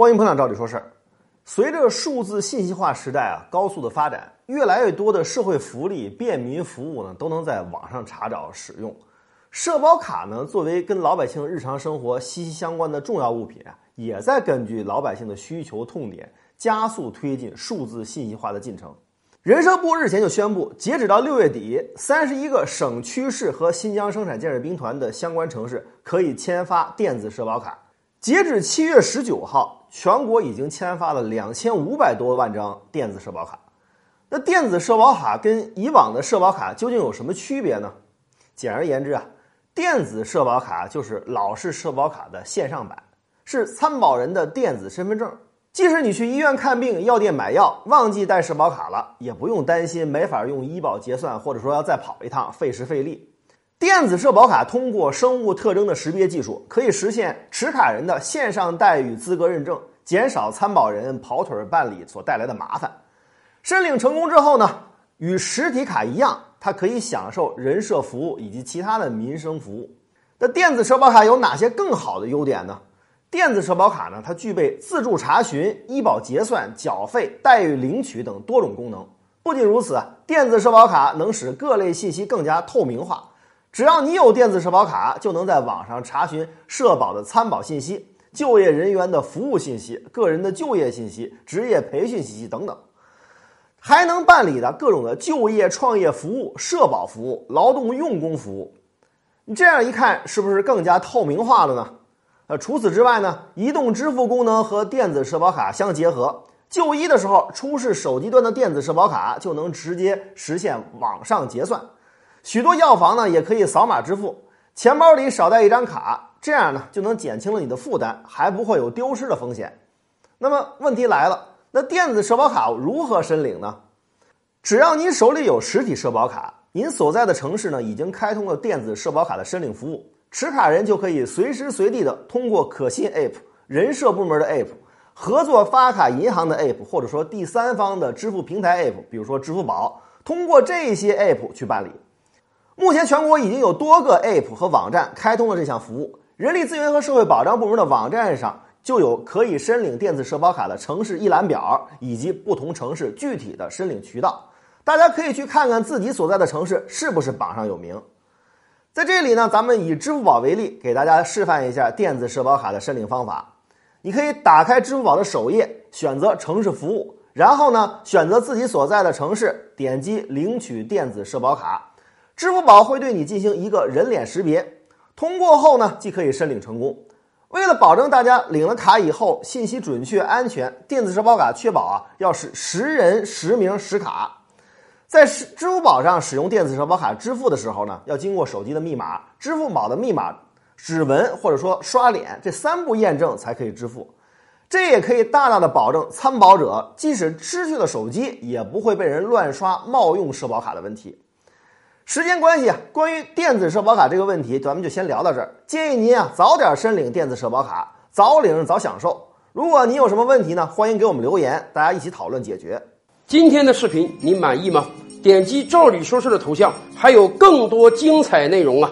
欢迎捧场，照理说事儿。随着数字信息化时代啊高速的发展，越来越多的社会福利、便民服务呢都能在网上查找使用。社保卡呢，作为跟老百姓日常生活息息相关的重要物品啊，也在根据老百姓的需求痛点，加速推进数字信息化的进程。人社部日前就宣布，截止到六月底，三十一个省区市和新疆生产建设兵团的相关城市可以签发电子社保卡。截止七月十九号，全国已经签发了两千五百多万张电子社保卡。那电子社保卡跟以往的社保卡究竟有什么区别呢？简而言之啊，电子社保卡就是老式社保卡的线上版，是参保人的电子身份证。即使你去医院看病、药店买药忘记带社保卡了，也不用担心没法用医保结算，或者说要再跑一趟，费时费力。电子社保卡通过生物特征的识别技术，可以实现持卡人的线上代与资格认证，减少参保人跑腿办理所带来的麻烦。申领成功之后呢，与实体卡一样，它可以享受人社服务以及其他的民生服务。那电子社保卡有哪些更好的优点呢？电子社保卡呢，它具备自助查询、医保结算、缴费、待遇领取等多种功能。不仅如此，电子社保卡能使各类信息更加透明化。只要你有电子社保卡，就能在网上查询社保的参保信息、就业人员的服务信息、个人的就业信息、职业培训信息等等，还能办理的各种的就业创业服务、社保服务、劳动用工服务。你这样一看，是不是更加透明化了呢？呃，除此之外呢，移动支付功能和电子社保卡相结合，就医的时候出示手机端的电子社保卡，就能直接实现网上结算。许多药房呢也可以扫码支付，钱包里少带一张卡，这样呢就能减轻了你的负担，还不会有丢失的风险。那么问题来了，那电子社保卡如何申领呢？只要您手里有实体社保卡，您所在的城市呢已经开通了电子社保卡的申领服务，持卡人就可以随时随地的通过可信 App、人社部门的 App、合作发卡银行的 App，或者说第三方的支付平台 App，比如说支付宝，通过这些 App 去办理。目前全国已经有多个 App 和网站开通了这项服务，人力资源和社会保障部门的网站上就有可以申领电子社保卡的城市一览表，以及不同城市具体的申领渠道。大家可以去看看自己所在的城市是不是榜上有名。在这里呢，咱们以支付宝为例，给大家示范一下电子社保卡的申领方法。你可以打开支付宝的首页，选择城市服务，然后呢，选择自己所在的城市，点击领取电子社保卡。支付宝会对你进行一个人脸识别，通过后呢，即可以申领成功。为了保证大家领了卡以后信息准确安全，电子社保卡确保啊要是实人实名实卡。在支支付宝上使用电子社保卡支付的时候呢，要经过手机的密码、支付宝的密码、指纹或者说刷脸这三步验证才可以支付。这也可以大大的保证参保者即使失去了手机，也不会被人乱刷冒用社保卡的问题。时间关系啊，关于电子社保卡这个问题，咱们就先聊到这儿。建议您啊早点申领电子社保卡，早领早享受。如果您有什么问题呢，欢迎给我们留言，大家一起讨论解决。今天的视频您满意吗？点击“赵理说事”的头像，还有更多精彩内容啊！